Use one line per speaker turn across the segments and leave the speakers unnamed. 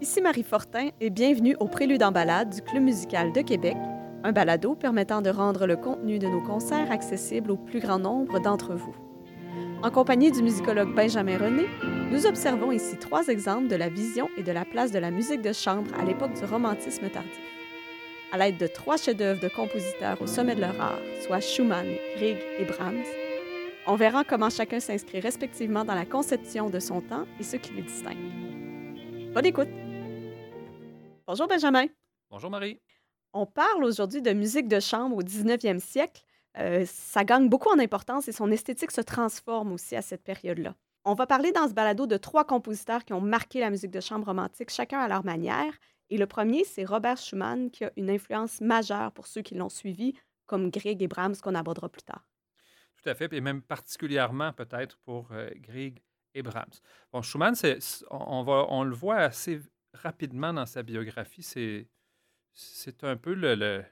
Ici Marie Fortin et bienvenue au Prélude en balade du Club musical de Québec, un balado permettant de rendre le contenu de nos concerts accessible au plus grand nombre d'entre vous. En compagnie du musicologue Benjamin René, nous observons ici trois exemples de la vision et de la place de la musique de chambre à l'époque du romantisme tardif. À l'aide de trois chefs-d'œuvre de compositeurs au sommet de leur art, soit Schumann, Grieg et Brahms, on verra comment chacun s'inscrit respectivement dans la conception de son temps et ce qui les distingue. Bonne écoute! Bonjour Benjamin.
Bonjour Marie.
On parle aujourd'hui de musique de chambre au 19e siècle. Euh, ça gagne beaucoup en importance et son esthétique se transforme aussi à cette période-là. On va parler dans ce balado de trois compositeurs qui ont marqué la musique de chambre romantique, chacun à leur manière. Et le premier, c'est Robert Schumann, qui a une influence majeure pour ceux qui l'ont suivi, comme Grieg et Brahms, qu'on abordera plus tard.
Tout à fait, et même particulièrement peut-être pour euh, Grieg et Brahms. Bon, Schumann, on, va, on le voit assez rapidement dans sa biographie. C'est c'est un peu le,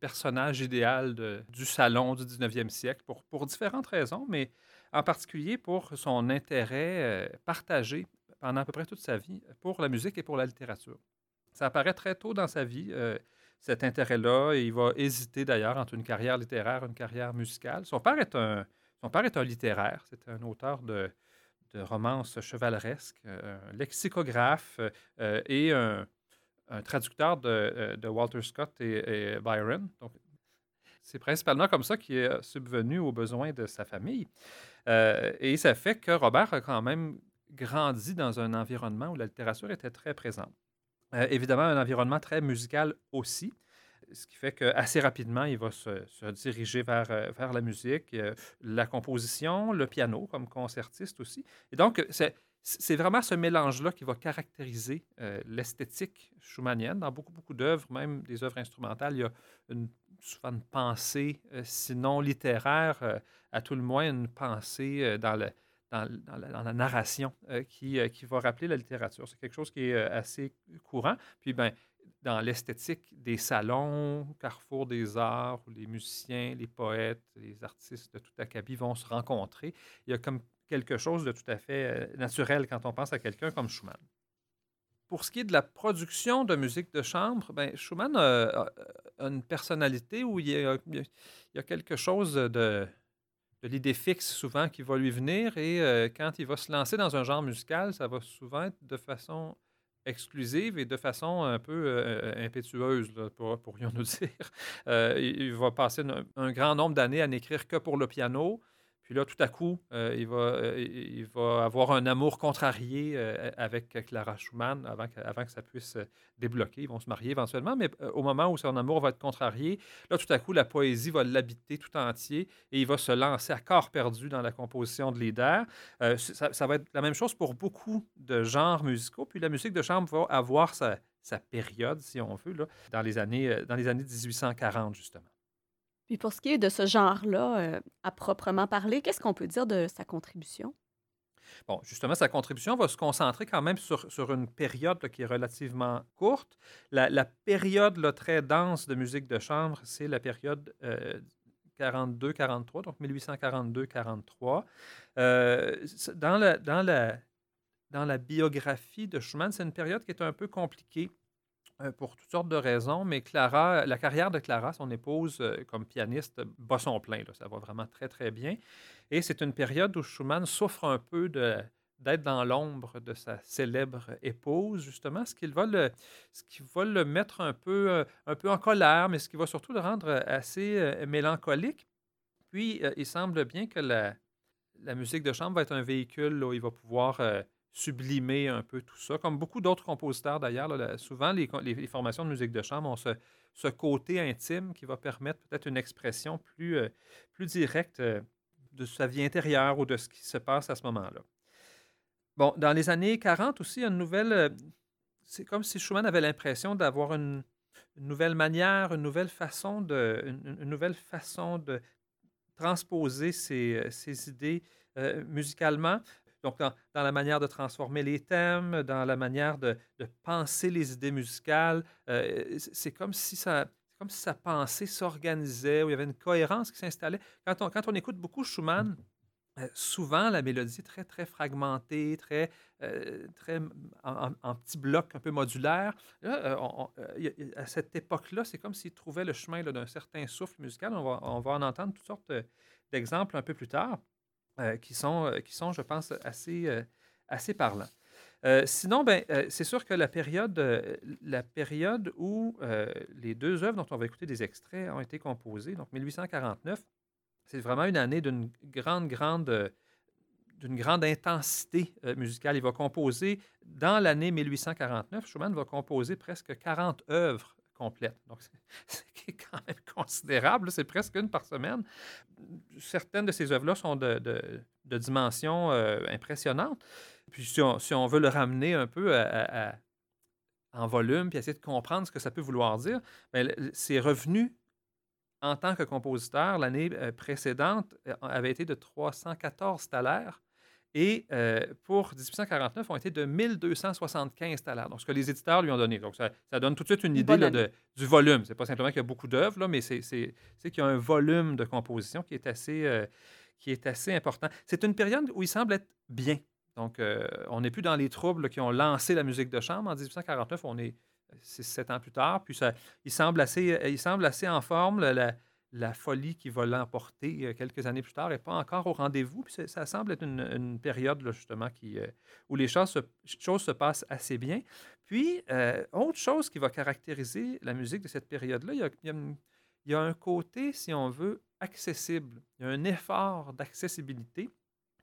personnage idéal du salon du 19e siècle pour, pour, différentes raisons, mais en particulier pour son intérêt euh, partagé pendant à peu près toute sa vie pour la musique et pour la littérature. Ça apparaît très tôt dans sa vie, euh, cet intérêt-là, et il va hésiter d'ailleurs entre une carrière littéraire et une carrière musicale. Son père est un, son père est un littéraire, c'est un auteur de, de romances chevaleresques, euh, un lexicographe et un, traducteur de, euh, de, Walter Scott et, Byron. Donc, c'est principalement comme ça qu'il est subvenu aux besoins de sa famille. Euh, et ça fait que Robert a quand même grandi dans un environnement où la littérature était très présente. Euh, évidemment, un environnement très musical aussi, ce qui fait qu'assez rapidement, il va se, diriger vers, vers, la musique, la composition, le piano comme concertiste aussi. Et donc, c'est vraiment ce mélange-là qui va caractériser euh, l'esthétique schumannienne. Dans beaucoup, beaucoup d'œuvres, même des œuvres instrumentales, il y a souvent une pensée, euh, sinon littéraire, euh, à tout le moins une pensée dans, le, dans, la, narration qui, qui, va rappeler la littérature. C'est quelque chose qui est assez courant. Puis, ben, dans l'esthétique des salons, Carrefour des arts, où les musiciens, les poètes, les artistes de tout acabit vont se rencontrer, il y a comme quelque chose de tout à fait euh, naturel quand on pense à quelqu'un comme Schumann. Pour ce qui est de la production de musique de chambre, ben, Schumann a, une personnalité où il y, a, quelque chose de, de l'idée fixe souvent qui va lui venir et euh, quand il va se lancer dans un genre musical, ça va souvent être de façon exclusive et de façon un peu euh, impétueuse, pourrions-nous dire. il, va passer un grand nombre d'années à n'écrire que pour le piano. Puis là, tout à coup, euh, il, va, euh, il va avoir un amour contrarié euh, avec Clara Schumann avant que, ça puisse débloquer. Ils vont se marier éventuellement, mais au moment où son amour va être contrarié, là, tout à coup, la poésie va l'habiter tout entier et il va se lancer à corps perdu dans la composition de Lieder. Ça, va être la même chose pour beaucoup de genres musicaux. Puis la musique de chambre va avoir sa, sa période, si on veut, là, dans, les années, dans les années 1840, justement.
Puis pour ce qui est de ce genre-là, euh, à proprement parler, qu'est-ce qu'on peut dire de sa contribution?
Bon, justement, sa contribution va se concentrer quand même sur, sur une période qui est relativement courte. La, période très dense de musique de chambre, c'est la période 42-43, euh, donc 1842-43. Euh, dans, la, dans, la, dans la biographie de Schumann, c'est une période qui est un peu compliquée pour toutes sortes de raisons, mais Clara, la carrière de Clara, son épouse, euh, comme pianiste, bat son plein. Ça va vraiment très, très bien. Et c'est une période où Schumann souffre un peu d'être dans l'ombre de sa célèbre épouse, justement, ce qui va le, ce qui va le mettre un peu, euh, un peu en colère, mais ce qui va surtout le rendre assez mélancolique. Puis, il semble bien que la, musique de chambre va être un véhicule où il va pouvoir sublimer un peu tout ça. Comme beaucoup d'autres compositeurs d'ailleurs, souvent les, formations de musique de chambre ont ce, côté intime qui va permettre peut-être une expression plus, euh, plus directe euh, de sa vie intérieure ou de ce qui se passe à ce moment-là. Bon, dans les années 40 aussi, une nouvelle. Euh, c'est comme si Schumann avait l'impression d'avoir une, nouvelle manière, une nouvelle façon de, une, nouvelle façon de transposer ses, ses idées musicalement. Donc, dans, la manière de transformer les thèmes, dans la manière de, penser les idées musicales, euh, c'est comme si ça, comme si sa pensée s'organisait, où il y avait une cohérence qui s'installait. Quand on, quand on écoute beaucoup Schumann, euh, souvent la mélodie très, très fragmentée, très, euh, très en, petits blocs un peu modulaires. À cette époque-là, c'est comme s'il trouvait le chemin d'un certain souffle musical. On va, on va, en entendre toutes sortes d'exemples un peu plus tard qui, sont, qui sont, je pense, assez, assez parlants. sinon, ben, c'est sûr que la période, la période où les deux œuvres dont on va écouter des extraits ont été composées, donc 1849, c'est vraiment une année d'une grande, grande, euh, d'une grande intensité euh, musicale. Il va composer, dans l'année 1849, Schumann va composer presque 40 œuvres complètes. Donc, c'est quand même considérable. C'est presque une par semaine. Certaines de ces œuvres-là sont de, de, dimension euh, impressionnante. Puis, si on, veut le ramener un peu en volume, puis essayer de comprendre ce que ça peut vouloir dire, ben, c'est revenu en tant que compositeur, l'année euh, précédente euh, avait été de 314 thalers et euh, pour 1849, ont été de 1275 thalers. Donc, ce que les éditeurs lui ont donné. Donc, ça, donne tout de suite une idée de, du volume. Ce n'est pas simplement qu'il y a beaucoup d'œuvres, mais c'est qu'il y a un volume de composition qui est assez, qui est assez important. C'est une période où il semble être bien. Donc, on n'est plus dans les troubles qui ont lancé la musique de chambre. En 1849, on est c'est sept ans plus tard. Puis ça, il, semble assez, euh, il semble assez en forme. La, folie qui va l'emporter euh, quelques années plus tard n'est pas encore au rendez-vous. Puis ça, semble être une, période justement qui, euh, où les choses se, choses se, passent assez bien. Puis, autre chose qui va caractériser la musique de cette période-là, il, y, a, un côté, si on veut, accessible. Il y a un effort d'accessibilité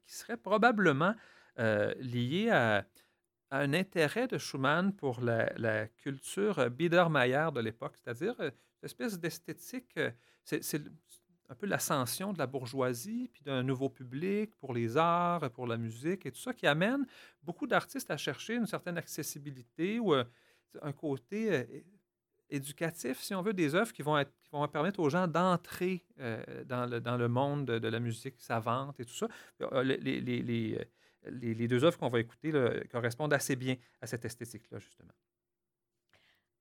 qui serait probablement lié à un intérêt de Schumann pour la, culture Biedermeier de l'époque, c'est-à-dire euh, une espèce d'esthétique, euh, c'est un peu l'ascension de la bourgeoisie, puis d'un nouveau public pour les arts, pour la musique et tout ça, qui amène beaucoup d'artistes à chercher une certaine accessibilité ou euh, un côté éducatif, si on veut, des œuvres qui vont, permettre aux gens d'entrer dans, le, dans le monde de, la musique savante et tout ça. les les, deux œuvres qu'on va écouter correspondent assez bien à cette esthétique-là, justement.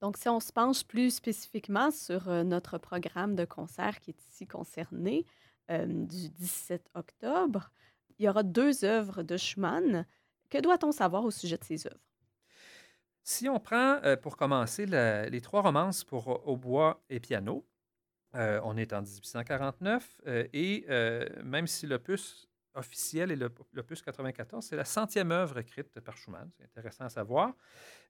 Donc, si on se penche plus spécifiquement sur euh, notre programme de concert qui est ici concerné, euh, du 17 octobre, il y aura deux œuvres de Schumann. Que doit-on savoir au sujet de ces œuvres?
Si on prend, euh, pour commencer, les trois romances pour hautbois et piano, on est en 1849 et même si l'opus officiel et l'opus 94, c'est la centième œuvre écrite par Schumann. C'est intéressant à savoir.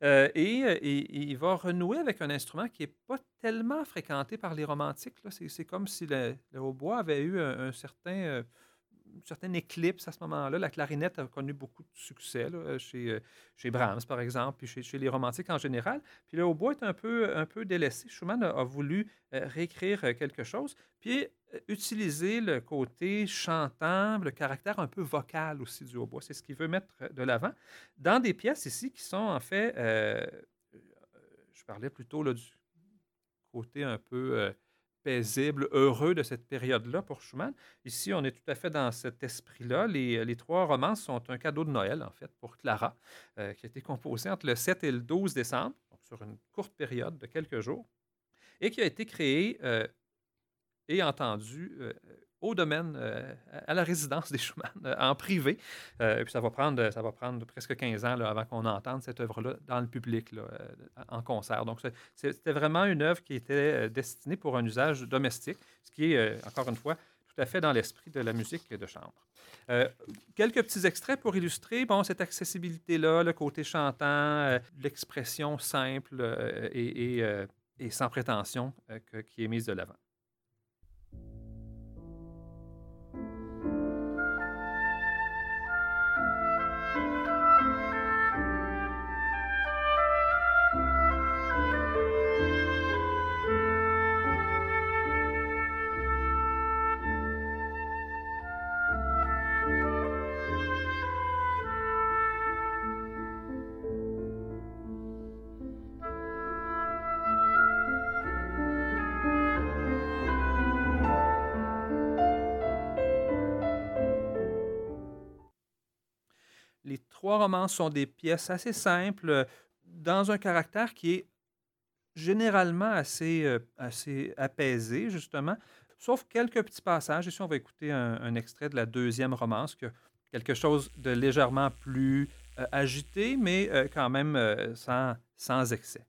Euh, et, euh, il va renouer avec un instrument qui n'est pas tellement fréquenté par les romantiques. C'est comme si le, hautbois avait eu un, certain... Euh, une certaine éclipse à ce moment-là. La clarinette a connu beaucoup de succès chez, chez Brahms, par exemple, puis chez, les romantiques en général. Puis le hautbois est un peu, un peu délaissé. Schumann a, voulu réécrire quelque chose. Puis utiliser le côté chantant, le caractère un peu vocal aussi du hautbois. C'est ce qu'il veut mettre de l'avant dans des pièces ici qui sont en fait, euh, euh, je parlais plutôt du côté un peu euh, paisible, heureux de cette période-là pour Schumann. Ici, on est tout à fait dans cet esprit-là. Les, trois romances sont un cadeau de Noël, en fait, pour Clara, qui a été composé entre le 7 et le 12 décembre, donc sur une courte période de quelques jours, et qui a été créé et entendu euh, au domaine, euh, à la résidence des Schumann, euh, en privé. puis ça va, prendre, ça va prendre presque 15 ans avant qu'on entende cette œuvre-là dans le public, en concert. Donc c'était vraiment une œuvre qui était destinée pour un usage domestique, ce qui est, encore une fois, tout à fait dans l'esprit de la musique de chambre. quelques petits extraits pour illustrer bon, cette accessibilité-là, le côté chantant, l'expression simple et, et, et, sans prétention qui est mise de l'avant. Trois romans sont des pièces assez simples, euh, dans un caractère qui est généralement assez, euh, assez apaisé, justement. sauf quelques petits passages. Ici, on va écouter un, extrait de la deuxième romance, que, quelque chose de légèrement plus euh, agité, mais quand même sans, sans excès.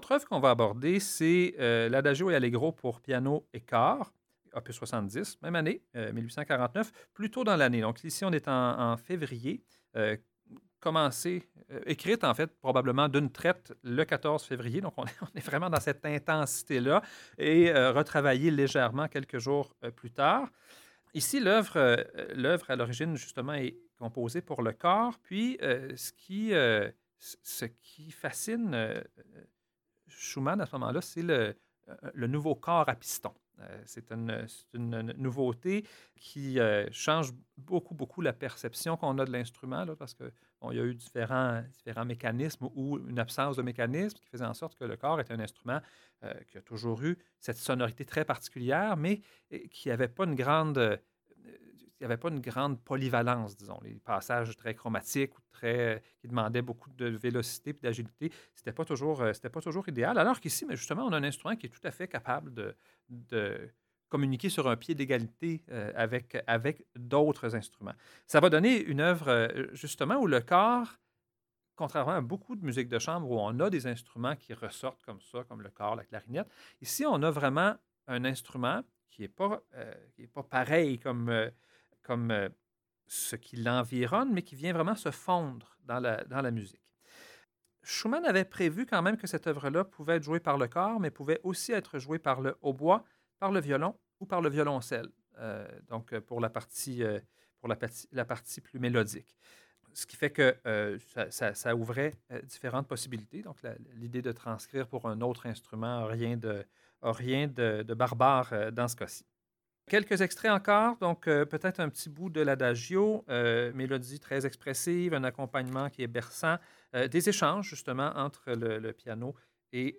L'autre œuvre qu'on va aborder, c'est euh, l'Adagio et Allegro pour piano et chœur, opus 70, même année, 1849, euh, plus tôt dans l'année. Donc ici, on est en, février, euh, commencé, écrite en fait probablement d'une traite le 14 février. Donc on est, vraiment dans cette intensité-là et retravaillé légèrement quelques jours plus tard. Ici, l'œuvre, l'œuvre à l'origine, justement, est composée pour le corps. Puis, ce, qui, ce qui fascine Schumann, à ce moment-là, c'est le, euh, nouveau corps à piston. Euh, c'est une, nouveauté qui euh, change beaucoup, beaucoup la perception qu'on a de l'instrument, parce qu'il bon, y a eu différents, différents mécanismes ou une absence de mécanisme qui faisait en sorte que le corps était un instrument qui a toujours eu cette sonorité très particulière, mais qui n'avait pas une grande il n'y avait pas une grande polyvalence, disons. Les passages très chromatiques ou très, qui demandaient beaucoup de vélocité et d'agilité, ce n'était pas, toujours, euh, pas toujours idéal. Alors qu'ici, mais justement, on a un instrument qui est tout à fait capable de, communiquer sur un pied d'égalité euh, avec, avec d'autres instruments. Ça va donner une œuvre, euh, justement, où le corps, contrairement à beaucoup de musique de chambre où on a des instruments qui ressortent comme ça, comme le corps, la clarinette, ici, on a vraiment un instrument qui n'est pas, pas pareil comme comme euh, ce qui l'environne, mais qui vient vraiment se fondre dans la, musique. Schumann avait prévu quand même que cette œuvre-là pouvait être jouée par le corps, mais pouvait aussi être jouée par le hautbois, par le violon ou par le violoncelle, euh, donc euh, pour, la partie, pour la, partie, la partie plus mélodique. Ce qui fait que ça, ouvrait différentes possibilités. Donc l'idée de transcrire pour un autre instrument rien de, rien de barbare dans ce cas-ci. Quelques extraits encore, donc euh, peut-être un petit bout de l'adagio, euh, mélodie très expressive, un accompagnement qui est berçant, euh, des échanges justement entre le piano et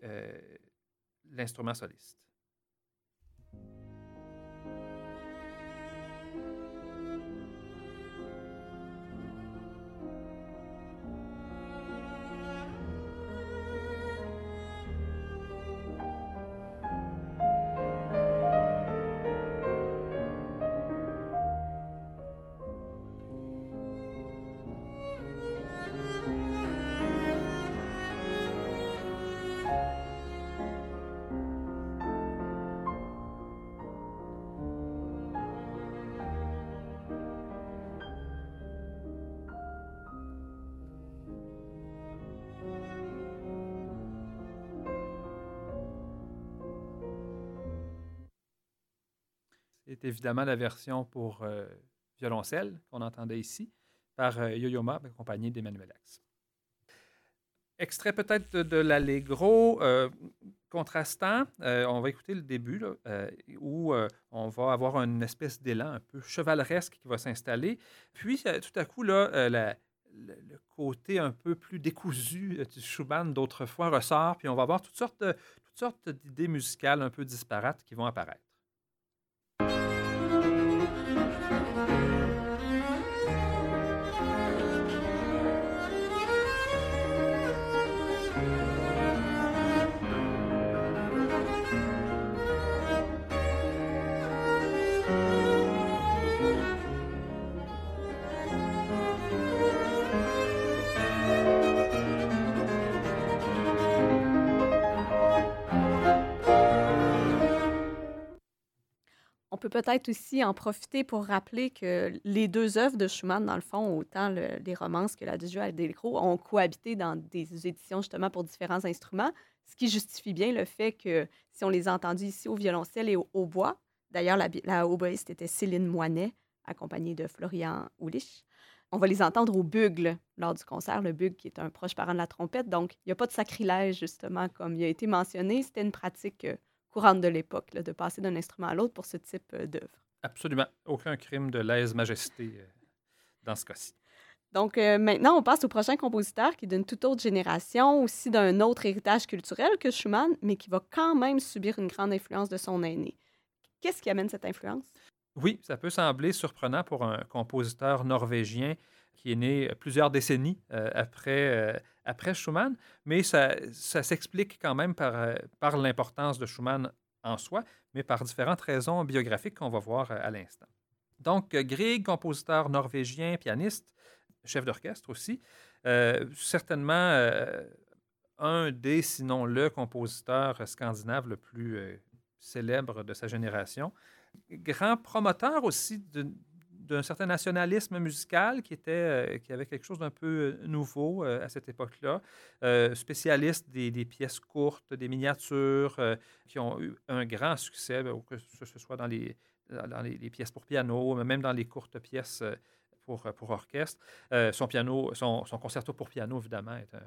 l'instrument soliste. Évidemment la version pour euh, violoncelle qu'on entendait ici par euh, Yo-Yo Ma, accompagné d'Emmanuel Axe. Extrait peut-être de, l'Allegro euh, contrastant. on va écouter le début où on va avoir une espèce d'élan un peu chevaleresque qui va s'installer. Puis tout à coup, là, le, côté un peu plus décousu du Schumann d'autrefois ressort, puis on va avoir toutes sortes d'idées musicales un peu disparates qui vont apparaître.
Peut-être aussi en profiter pour rappeler que les deux œuvres de Schumann, dans le fond, autant les romances que la Dujo à Delcro, ont cohabité dans des éditions justement pour différents instruments, ce qui justifie bien le fait que si on les a ici au violoncelle et au hautbois, d'ailleurs la, la était Céline Moinet, accompagnée de Florian Oulich, on va les entendre au bugle lors du concert, le bugle qui est un proche parent de la trompette. Donc, il n'y a pas de sacrilège, justement, comme il a été mentionné. C'était une pratique euh, courante de l'époque, de passer d'un instrument à l'autre pour ce type euh, d'œuvre.
Absolument. Aucun crime de lèse-majesté euh, dans ce cas-ci.
Donc, maintenant, on passe au prochain compositeur qui est d'une toute autre génération, aussi d'un autre héritage culturel que Schumann, mais qui va quand même subir une grande influence de son aîné. Qu'est-ce qui amène cette influence?
Oui, ça peut sembler surprenant pour un compositeur norvégien qui est né plusieurs décennies euh, après, euh, après Schumann, mais ça, ça s'explique quand même par, euh, par l'importance de Schumann en soi, mais par différentes raisons biographiques qu'on va voir à l'instant. Donc, Grieg, compositeur norvégien, pianiste, chef d'orchestre aussi, certainement un des, sinon le compositeur scandinave le plus célèbre de sa génération grand promoteur aussi d'un certain nationalisme musical qui, était, euh, qui avait quelque chose d'un peu euh, nouveau euh, à cette époque-là. spécialiste des, pièces courtes, des miniatures qui ont eu un grand succès, ben, que ce soit dans les, dans les, pièces pour piano, mais même dans les courtes pièces pour, pour orchestre. son, piano, son, son, concerto pour piano, évidemment, est un,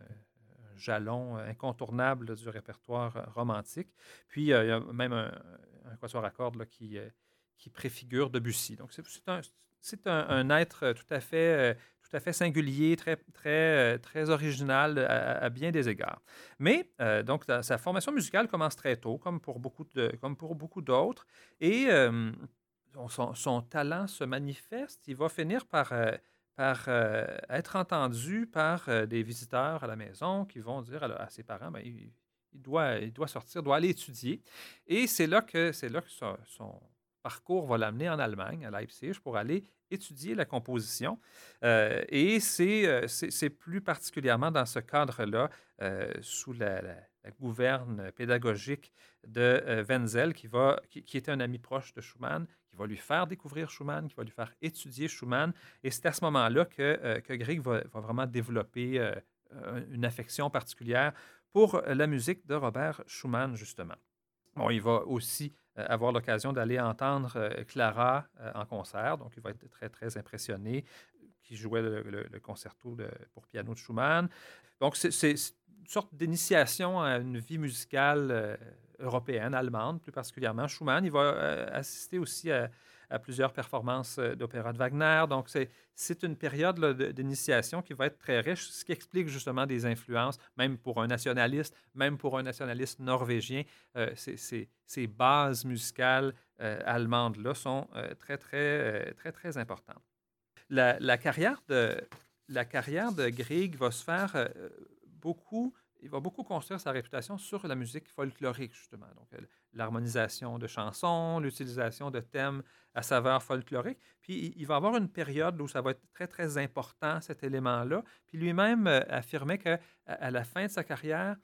jalon incontournable du répertoire romantique. Puis, il y a même un, un quatuor à cordes qui, qui préfigure Debussy. Donc, c'est un, un, être tout à fait, euh, tout à fait singulier, très, très, très original à, bien des égards. Mais, euh, donc, sa formation musicale commence très tôt, comme pour beaucoup, de, comme pour beaucoup d'autres, et son, talent se manifeste. Il va finir par par être entendu par des visiteurs à la maison qui vont dire à, ses parents, ben, il doit, il doit sortir, doit aller étudier. Et c'est là que, c'est là que son, parcours va l'amener en Allemagne, à Leipzig, pour aller étudier la composition. Euh, et euh, c'est, plus particulièrement dans ce cadre-là, euh, sous la, gouverne pédagogique de Wenzel, qui, va, qui, était un ami proche de Schumann, qui va lui faire découvrir Schumann, qui va lui faire étudier Schumann. Et c'est à ce moment-là que, que Grieg va, va vraiment développer une affection particulière pour la musique de Robert Schumann, justement. Bon, il va aussi avoir l'occasion d'aller entendre euh, Clara euh, en concert, donc il va être très, très impressionné, qui jouait le, concerto pour piano de Schumann. Donc, c'est une sorte d'initiation à une vie musicale européenne, allemande plus particulièrement. Schumann, il va assister aussi à, à plusieurs performances euh, d'opéra de Wagner. Donc, c'est une période d'initiation qui va être très riche, ce qui explique justement des influences, même pour un nationaliste, même pour un nationaliste norvégien. Euh, ces, bases musicales euh, allemandes-là sont très, très, très, très importantes. La, carrière de, la carrière de Grieg va se faire beaucoup il va beaucoup construire sa réputation sur la musique folklorique, justement. Donc, l'harmonisation de chansons, l'utilisation de thèmes à saveur folklorique. Puis, il va avoir une période où ça va être très, très important, cet élément-là. Puis, lui-même euh, affirmait qu'à la fin de sa carrière,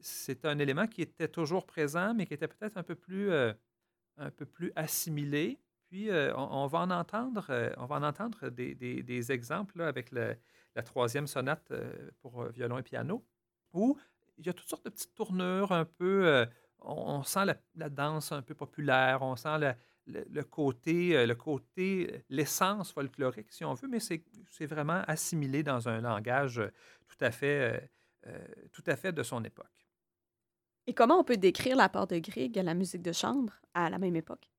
c'est un élément qui était toujours présent, mais qui était peut-être un peu plus, euh, un peu plus assimilé. Puis, euh, on, va en entendre, on va en entendre des, des, exemples avec la troisième sonate pour violon et piano où il y a toutes sortes de petites tournures un peu. Euh, on, sent la, danse un peu populaire, on sent le, côté, euh, le côté, euh, l'essence folklorique, si on veut, mais c'est vraiment assimilé dans un langage tout à fait, tout à fait de son époque.
Et comment on peut décrire l'apport de Grieg à la musique de chambre à la même époque?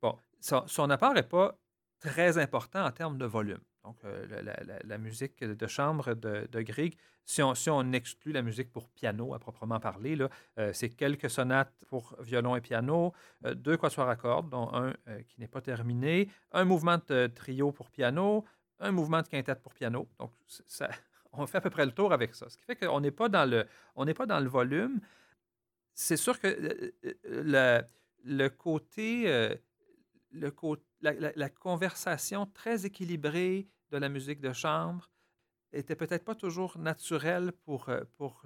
Bon, son apport n'est pas très important en termes de volume. Donc, euh, la, musique de chambre de, de Grieg, si on, si on, exclut la musique pour piano à proprement parler, euh, c'est quelques sonates pour violon et piano, euh, deux quatuors à cordes, dont un qui n'est pas terminé, un mouvement de trio pour piano, un mouvement de quintette pour piano. Donc, on fait à peu près le tour avec ça. Ce qui fait qu'on n'est pas, dans le, pas dans le volume. C'est sûr que le, le côté, le côté la, conversation très équilibrée de la musique de chambre était peut-être pas toujours naturelle pour, euh, pour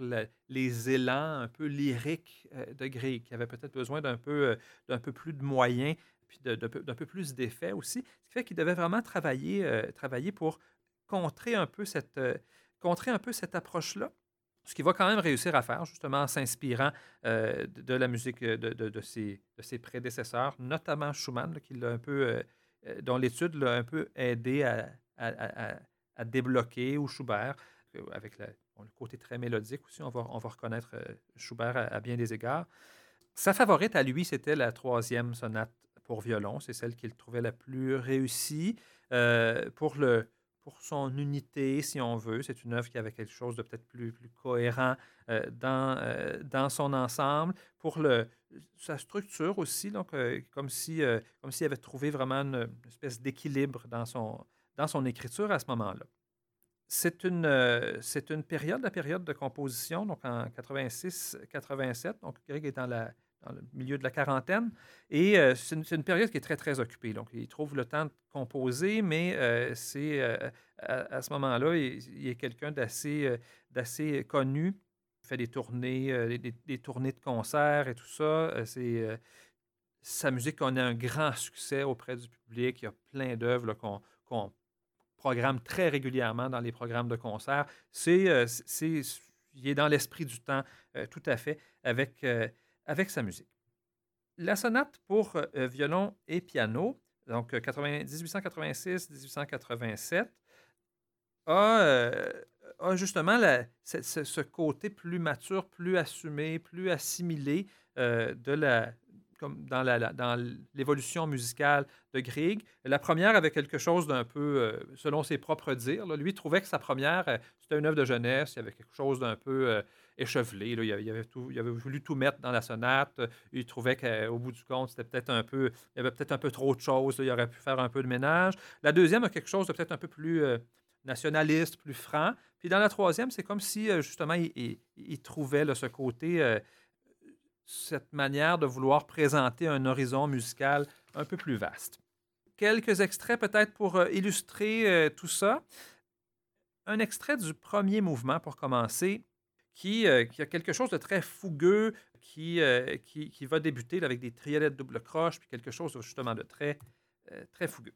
les élans un peu lyriques euh, de Grieg, qui avait peut-être besoin d'un peu, euh, d'un peu plus de moyens, puis d'un peu plus d'effets aussi, ce qui fait qu'il devait vraiment travailler, travailler pour contrer un peu cette, contrer un peu cette approche-là. Ce qu'il va quand même réussir à faire, justement en s'inspirant de, la musique de, de, ses, de, ses, prédécesseurs, notamment Schumann, qui l'a un peu, dont l'étude l'a un peu aidé à, à, débloquer, ou Schubert, euh, avec le côté très mélodique aussi, on va, on va reconnaître Schubert à, bien des égards. Sa favorite à lui, c'était la troisième sonate pour violon. C'est celle qu'il trouvait la plus réussie. pour le, pour son unité, si on veut. C'est une œuvre qui avait quelque chose de peut-être plus, plus cohérent euh, dans, euh, dans son ensemble. Pour le, sa structure aussi, donc, euh, comme s'il si, comme avait trouvé vraiment une, espèce d'équilibre dans son, dans son écriture à ce moment-là. C'est une, c'est une période, la période de composition, donc en 86-87. Donc, Greg est dans le milieu de la quarantaine. Et euh, c'est une, période qui est très, très occupée. Donc, il trouve le temps de composer, mais euh, c'est euh, à, ce moment-là, il, est quelqu'un d'assez, d'assez connu. Il fait des tournées, des, tournées de concerts et tout ça. c'est, sa musique connaît un grand succès auprès du public. Il y a plein d'œuvres qu'on, programme très régulièrement dans les programmes de concerts. C'est, c'est, il est dans l'esprit du temps, tout à fait, avec avec sa musique. La sonate pour euh, violon et piano, donc 1886-1887, euh, a, justement ce, côté plus mature, plus assumé, plus assimilé euh, de la, comme dans, l'évolution musicale de Grieg. La première avait quelque chose d'un peu, selon ses propres dires. Lui trouvait que sa première, c'était une œuvre de jeunesse, il y avait quelque chose d'un peu échevelé. Là. Il, avait voulu tout mettre dans la sonate. Il trouvait qu'au bout du compte, c'était peut-être un peu, il y avait peut-être un peu trop de choses. Il aurait pu faire un peu de ménage. La deuxième a quelque chose de peut-être un peu plus euh, nationaliste, plus franc. Puis dans la troisième, c'est comme si euh, justement il, trouvait ce côté, euh, cette manière de vouloir présenter un horizon musical un peu plus vaste. Quelques extraits peut-être pour illustrer tout ça. Un extrait du premier mouvement pour commencer. Euh, qui, a quelque chose de très fougueux, qui, euh, qui, va débuter avec des triolets de double croche, puis quelque chose justement de très, euh, très fougueux.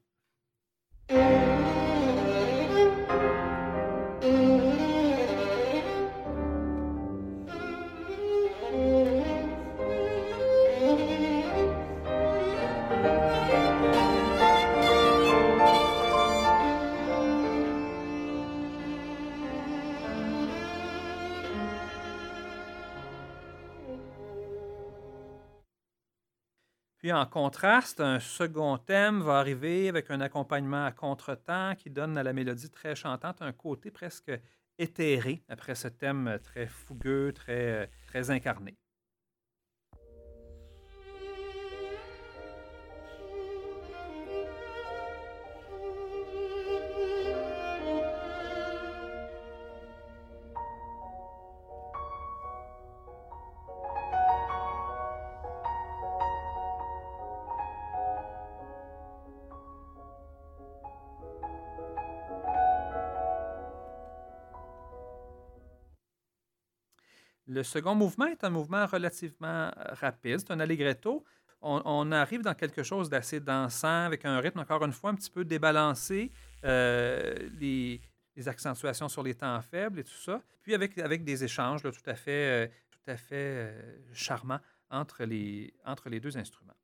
Puis en contraste, un second thème va arriver avec un accompagnement à contretemps qui donne à la mélodie très chantante un côté presque éthéré après ce thème très fougueux, très, très incarné. Second mouvement est un mouvement relativement euh, rapide, c'est un allegretto. On, arrive dans quelque chose d'assez dansant, avec un rythme, encore une fois, un petit peu débalancé, euh, les, accentuations sur les temps faibles et tout ça. Puis avec, avec des échanges tout à fait, euh, tout à fait charmants entre les, entre les deux instruments.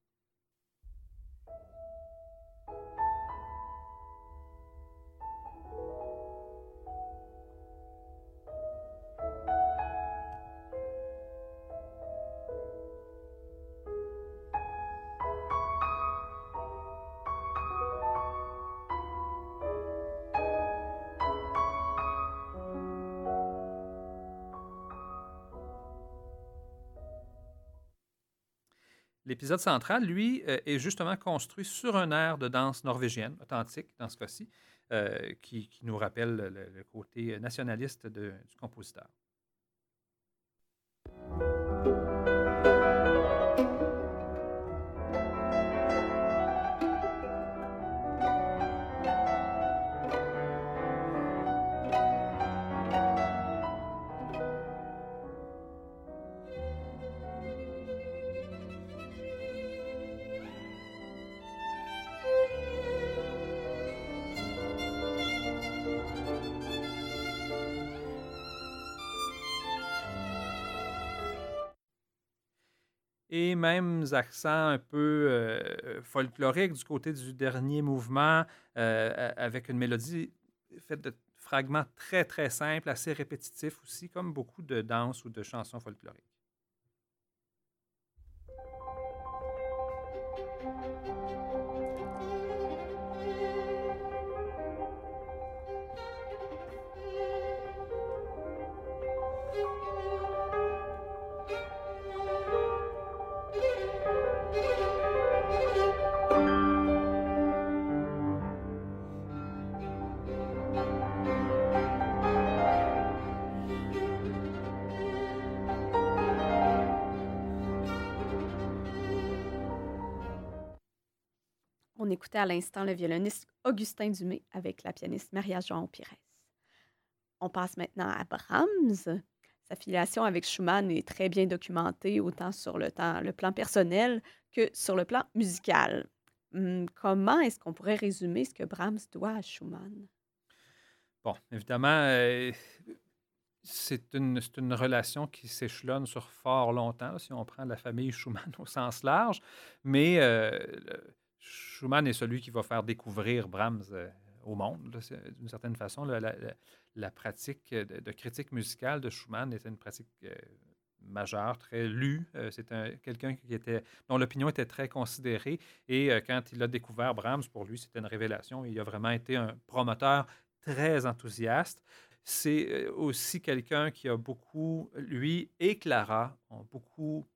L'épisode central, lui, euh, est justement construit sur un air de danse norvégienne, authentique dans ce cas-ci, euh, qui, nous rappelle le, côté nationaliste du compositeur. Mêmes accents un peu euh, folkloriques du côté du dernier mouvement, euh, avec une mélodie faite de fragments très, très simples, assez répétitifs aussi, comme beaucoup de danses ou de chansons folkloriques.
Écoutait à l'instant le violoniste Augustin Dumay avec la pianiste Maria João Pires. On passe maintenant à Brahms. Sa filiation avec Schumann est très bien documentée, autant sur le plan personnel que sur le plan musical. Hum, comment est-ce qu'on pourrait résumer ce que Brahms doit à Schumann?
Bon, évidemment, euh, c'est une, une, relation qui s'échelonne sur fort longtemps, si on prend la famille Schumann au sens large, mais euh, Schumann est celui qui va faire découvrir Brahms euh, au monde, d'une certaine façon. La, pratique de, critique musicale de Schumann était une pratique euh, majeure, très lue. Euh, c'est quelqu'un dont l'opinion était très considérée. Et quand il a découvert Brahms, pour lui, c'était une révélation. Il a vraiment été un promoteur très enthousiaste. C'est aussi quelqu'un qui a beaucoup, lui et Clara, ont beaucoup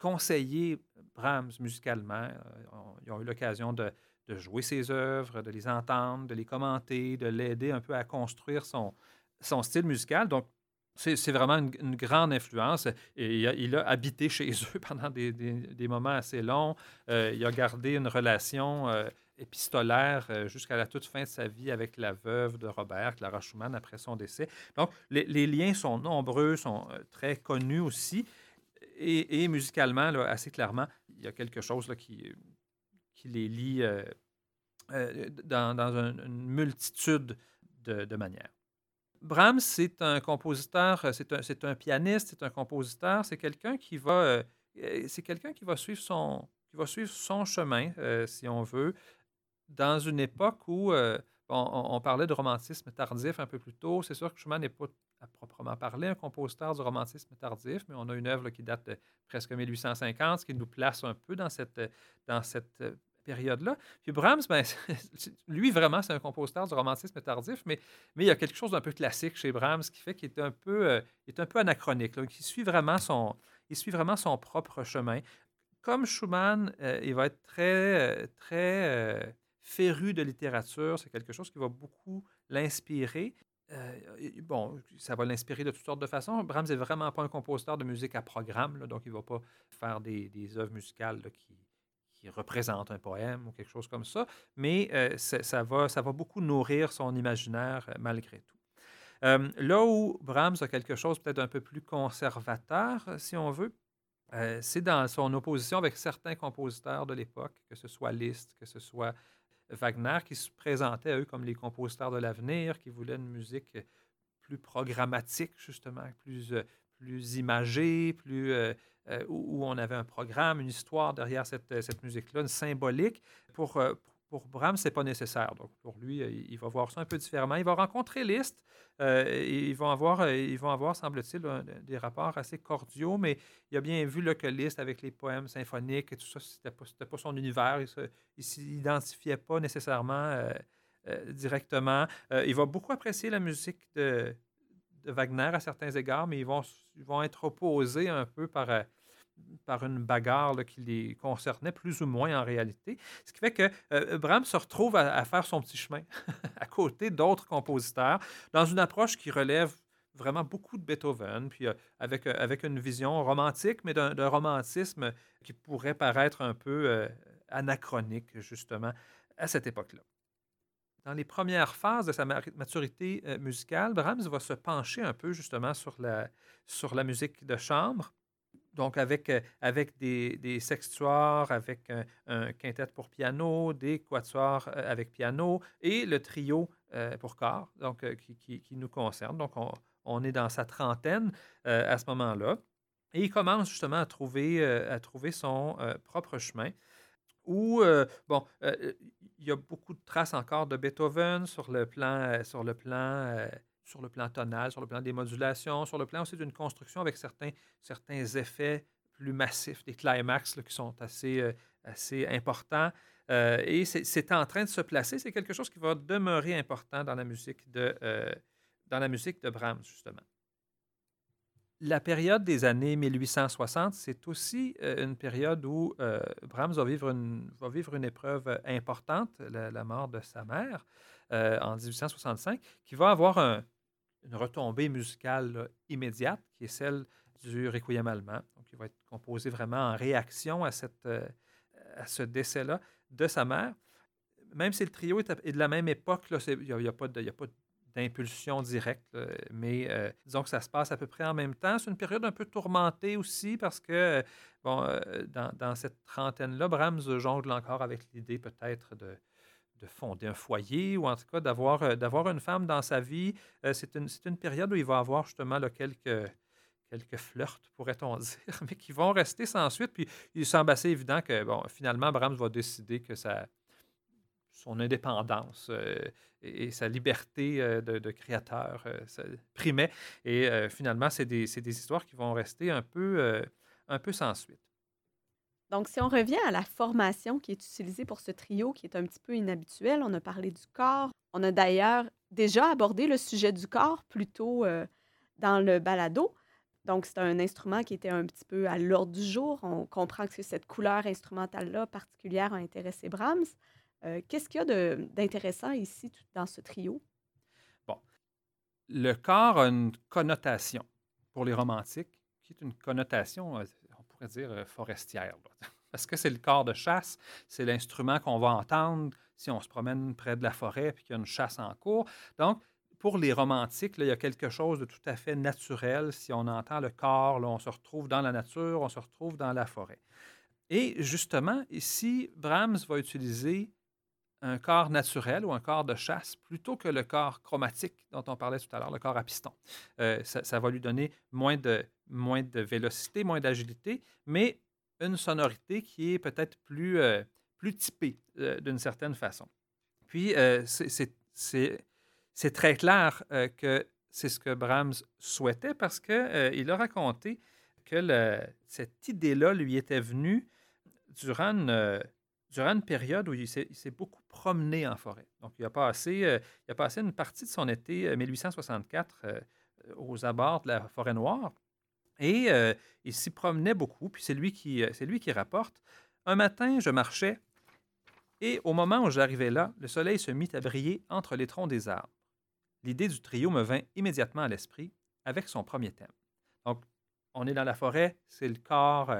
conseillé Brahms musicalement. Euh, ils ont eu l'occasion de, jouer ses œuvres, de les entendre, de les commenter, de l'aider un peu à construire son, style musical. Donc, c'est vraiment une, grande influence. Il a, habité chez eux pendant des, moments assez longs. Euh, il a gardé une relation euh, épistolaire jusqu'à la toute fin de sa vie avec la veuve de Robert, Clara Schumann, après son décès. Donc, les liens sont nombreux, sont très connus aussi et, musicalement, assez clairement, il y a quelque chose qui, les lie euh, euh, dans, une multitude de, manières. Brahms, c'est un compositeur, c'est un, pianiste, c'est un compositeur, c'est quelqu'un qui va, euh, c'est quelqu'un qui va suivre son, qui va suivre son chemin, si on veut, dans une époque où on, parlait de romantisme tardif un peu plus tôt. C'est sûr que Schumann n'est pas proprement parler un compositeur du romantisme tardif, mais on a une œuvre qui date de presque 1850, ce qui nous place un peu dans cette, euh, période-là. Puis Brahms, ben, lui, vraiment, c'est un compositeur du romantisme tardif, mais, il y a quelque chose d'un peu classique chez Brahms qui fait qu'il est un peu, euh, est un peu anachronique. il, suit vraiment son, suit vraiment son propre chemin. Comme Schumann, euh, il va être très, très féru de littérature. C'est quelque chose qui va beaucoup l'inspirer. Euh, bon, ça va l'inspirer de toutes sortes de façons. Brahms n'est vraiment pas un compositeur de musique à programme, donc il ne va pas faire des, œuvres musicales qui, représentent un poème ou quelque chose comme ça, mais euh, ça, va, ça va beaucoup nourrir son imaginaire euh, malgré tout. là où Brahms a quelque chose peut-être un peu plus conservateur, si on veut, c'est dans son opposition avec certains compositeurs de l'époque, que ce soit Liszt, que ce soit Wagner qui se présentait à eux comme les compositeurs de l'avenir, qui voulaient une musique plus programmatique, justement, plus, euh, plus imagée, plus, euh, euh, où, on avait un programme, une histoire derrière cette, cette musique-là, une symbolique. Pour, pour Brahms, ce n'est pas nécessaire. Donc, pour lui, il va voir ça un peu différemment. Il va rencontrer Liszt. et ils vont avoir, vont avoir semble-t-il, des rapports assez cordiaux, mais il a bien vu là, que Liszt, avec les poèmes symphoniques et tout ça, ce n'était pas, son univers. Il ne s'identifiait pas nécessairement directement. il va beaucoup apprécier la musique de, de, Wagner à certains égards, mais ils vont, ils vont être opposés un peu par par une bagarre qui les concernait plus ou moins en réalité. Ce qui fait que euh, Brahms se retrouve à, faire son petit chemin à côté d'autres compositeurs dans une approche qui relève vraiment beaucoup de Beethoven, puis euh, avec, euh, avec une vision romantique, mais d'un romantisme qui pourrait paraître un peu anachronique, justement, à cette époque-là. Dans les premières phases de sa maturité musicale, Brahms va se pencher un peu justement sur la, sur la musique de chambre donc avec, euh, avec des, des, sextuors, avec un, quintet pour piano, des quatuors euh, avec piano et le trio euh, pour corps, donc qui, nous concerne. Donc on, est dans sa trentaine à ce moment-là. Et il commence justement à trouver, à trouver son propre chemin. Où, bon, il y a beaucoup de traces encore de Beethoven sur le plan, sur le plan, sur le plan tonal, sur le plan des modulations, sur le plan aussi d'une construction avec certains, certains effets plus massifs, des climax qui sont assez, assez importants. et c'est en train de se placer. C'est quelque chose qui va demeurer important dans la musique de, dans la musique de Brahms, justement. La période des années 1860, c'est aussi euh, une période où euh, Brahms va vivre, une, va vivre une épreuve importante, la, mort de sa mère euh, en 1865, qui va avoir une retombée musicale immédiate, qui est celle du Requiem allemand. Donc, il va être composé vraiment en réaction à, cette, à ce décès-là de sa mère. Même si le trio est, de la même époque, il n'y a, a, pas d'impulsion directe, mais euh, disons que ça se passe à peu près en même temps. C'est une période un peu tourmentée aussi parce que, euh, bon, euh, dans, cette trentaine-là, Brahms jongle encore avec l'idée peut-être de, de, fonder un foyer ou en tout cas d'avoir, d'avoir une femme dans sa vie. c'est, une, une période où il va avoir justement là, quelques quelques flirts, pourrait-on dire, mais qui vont rester sans suite. Puis il semble assez évident que, bon, finalement, Brahms va décider que ça, son indépendance euh, et, sa liberté euh, de, créateur euh, primait. Et finalement, c'est des, des, histoires qui vont rester un peu, un peu sans suite.
Donc, si on revient à la formation qui est utilisée pour ce trio, qui est un petit peu inhabituel, on a parlé du corps. On a d'ailleurs déjà abordé le sujet du corps plus tôt dans le balado. Donc, c'est un instrument qui était un petit peu à l'ordre du jour. On comprend que cette couleur instrumentale-là particulière a intéressé Brahms. Euh, qu'est-ce qu'il y a d'intéressant ici dans ce trio?
Bon. Le corps a une connotation pour les romantiques, qui est une connotation, euh, dire, euh, forestière. Parce que c'est le corps de chasse, c'est l'instrument qu'on va entendre si on se promène près de la forêt et qu'il y a une chasse en cours. Donc, pour les romantiques, il y a quelque chose de tout à fait naturel. Si on entend le corps, on se retrouve dans la nature, on se retrouve dans la forêt. Et justement, ici, Brahms va utiliser un corps naturel ou un corps de chasse plutôt que le corps chromatique dont on parlait tout à l'heure, le corps à piston. Euh, ça, va lui donner moins de, moins de vélocité, moins d'agilité, mais une sonorité qui est peut-être plus, euh, plus typée euh, d'une certaine façon. Puis, c'est très clair que c'est ce que Brahms souhaitait parce qu'il a raconté que cette idée-là lui était venue durant une durant une période où il s'est beaucoup promené en forêt. Donc, il a passé, euh, une partie de son été 1864 euh, euh, aux abords de la forêt noire. Et il s'y promenait beaucoup, puis c'est lui, qui, lui qui rapporte. Un matin, je marchais, et au moment où j'arrivais là, le soleil se mit à briller entre les troncs des arbres. L'idée du trio me vint immédiatement à l'esprit avec son premier thème. Donc, on est dans la forêt, c'est le corps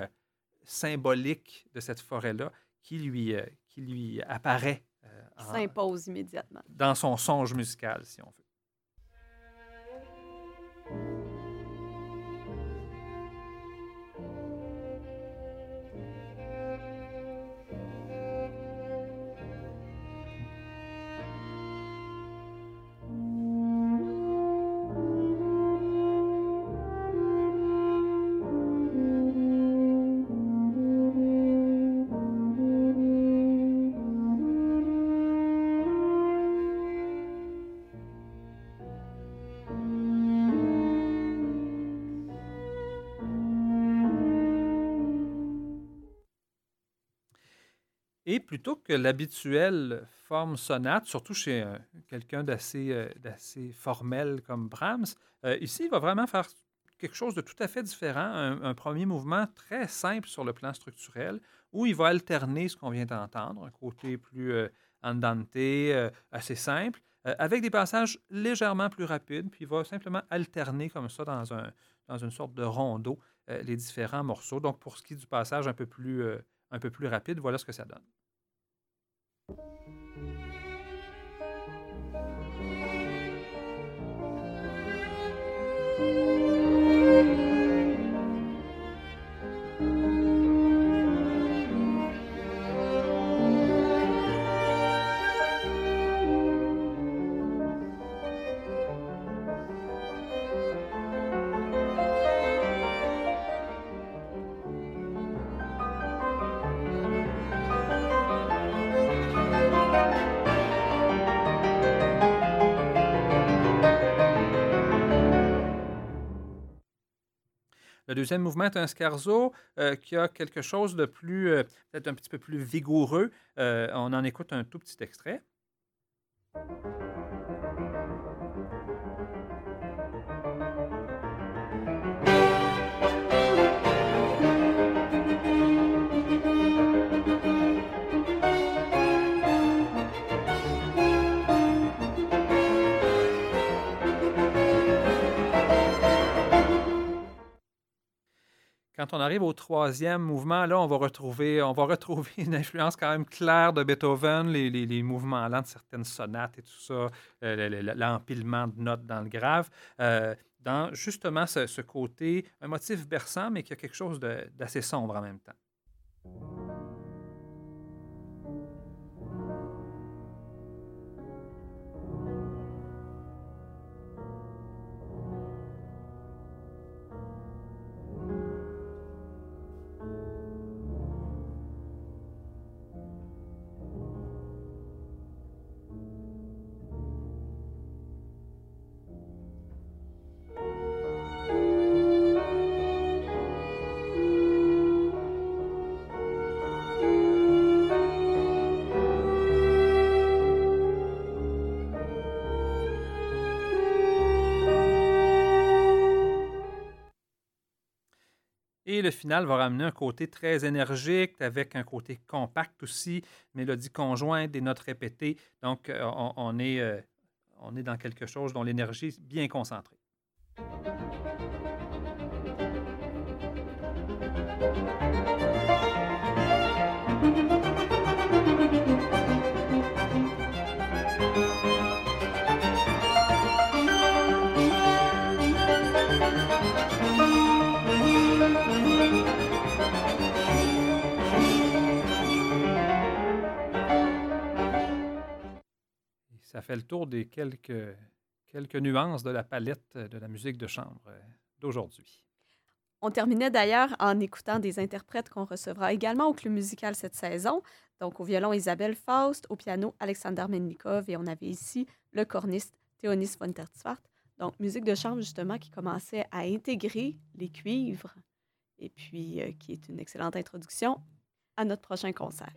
symbolique de cette forêt-là qui lui, euh, qui lui apparaît.
Euh, s'impose immédiatement.
Dans son songe musical, si on veut. Et plutôt que l'habituelle forme sonate, surtout chez euh, quelqu'un d'assez euh, d'assez formel comme Brahms, euh, ici, il va vraiment faire quelque chose de tout à fait différent, un, premier mouvement très simple sur le plan structurel, où il va alterner ce qu'on vient d'entendre, un côté plus andante, assez simple, avec des passages légèrement plus rapides, puis il va simplement alterner comme ça dans, un, dans une sorte de rondeau les différents morceaux. Donc, pour ce qui est du passage un peu plus rapide, voilà ce que ça donne. Deuxième mouvement est un scherzo euh, qui a quelque chose de plus, euh, peut-être un petit peu plus vigoureux. Euh, on en écoute un tout petit extrait. Quand on arrive au troisième mouvement, là, on va retrouver, on va retrouver une influence quand même claire de Beethoven, les, mouvements lents de certaines sonates et tout ça, euh, l'empilement de notes dans le grave, euh, dans justement ce, ce, côté, un motif berçant, mais qui a quelque chose d'assez sombre en même temps. Le final va ramener un côté très énergique, avec un côté compact aussi, mélodie conjointe, des notes répétées. Donc, euh, on, on est, euh, on est dans quelque chose dont l'énergie est bien concentrée. Fait le tour des quelques, quelques nuances de la palette de la musique de chambre euh, d'aujourd'hui.
On terminait d'ailleurs en écoutant des interprètes qu'on recevra également au Club musical cette saison. Donc au violon Isabelle Faust, au piano Alexander Mennikov et on avait ici le corniste Théonis von Terzwart. Donc musique de chambre justement qui commençait à intégrer les cuivres et puis euh, qui est une excellente introduction à notre prochain concert.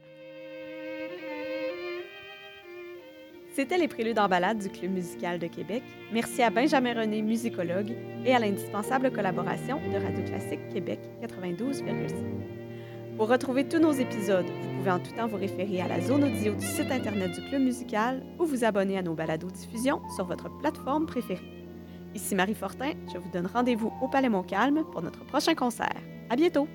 C'était les préludes en balade du Club musical de Québec. Merci à Benjamin René, musicologue, et à l'indispensable collaboration de Radio Classique Québec 92,5. Pour retrouver tous nos épisodes, vous pouvez en tout temps vous référer à la zone audio du site Internet du Club musical ou vous abonner à nos balados-diffusions sur votre plateforme préférée. Ici Marie Fortin, je vous donne rendez-vous au Palais Montcalm pour notre prochain concert. À bientôt!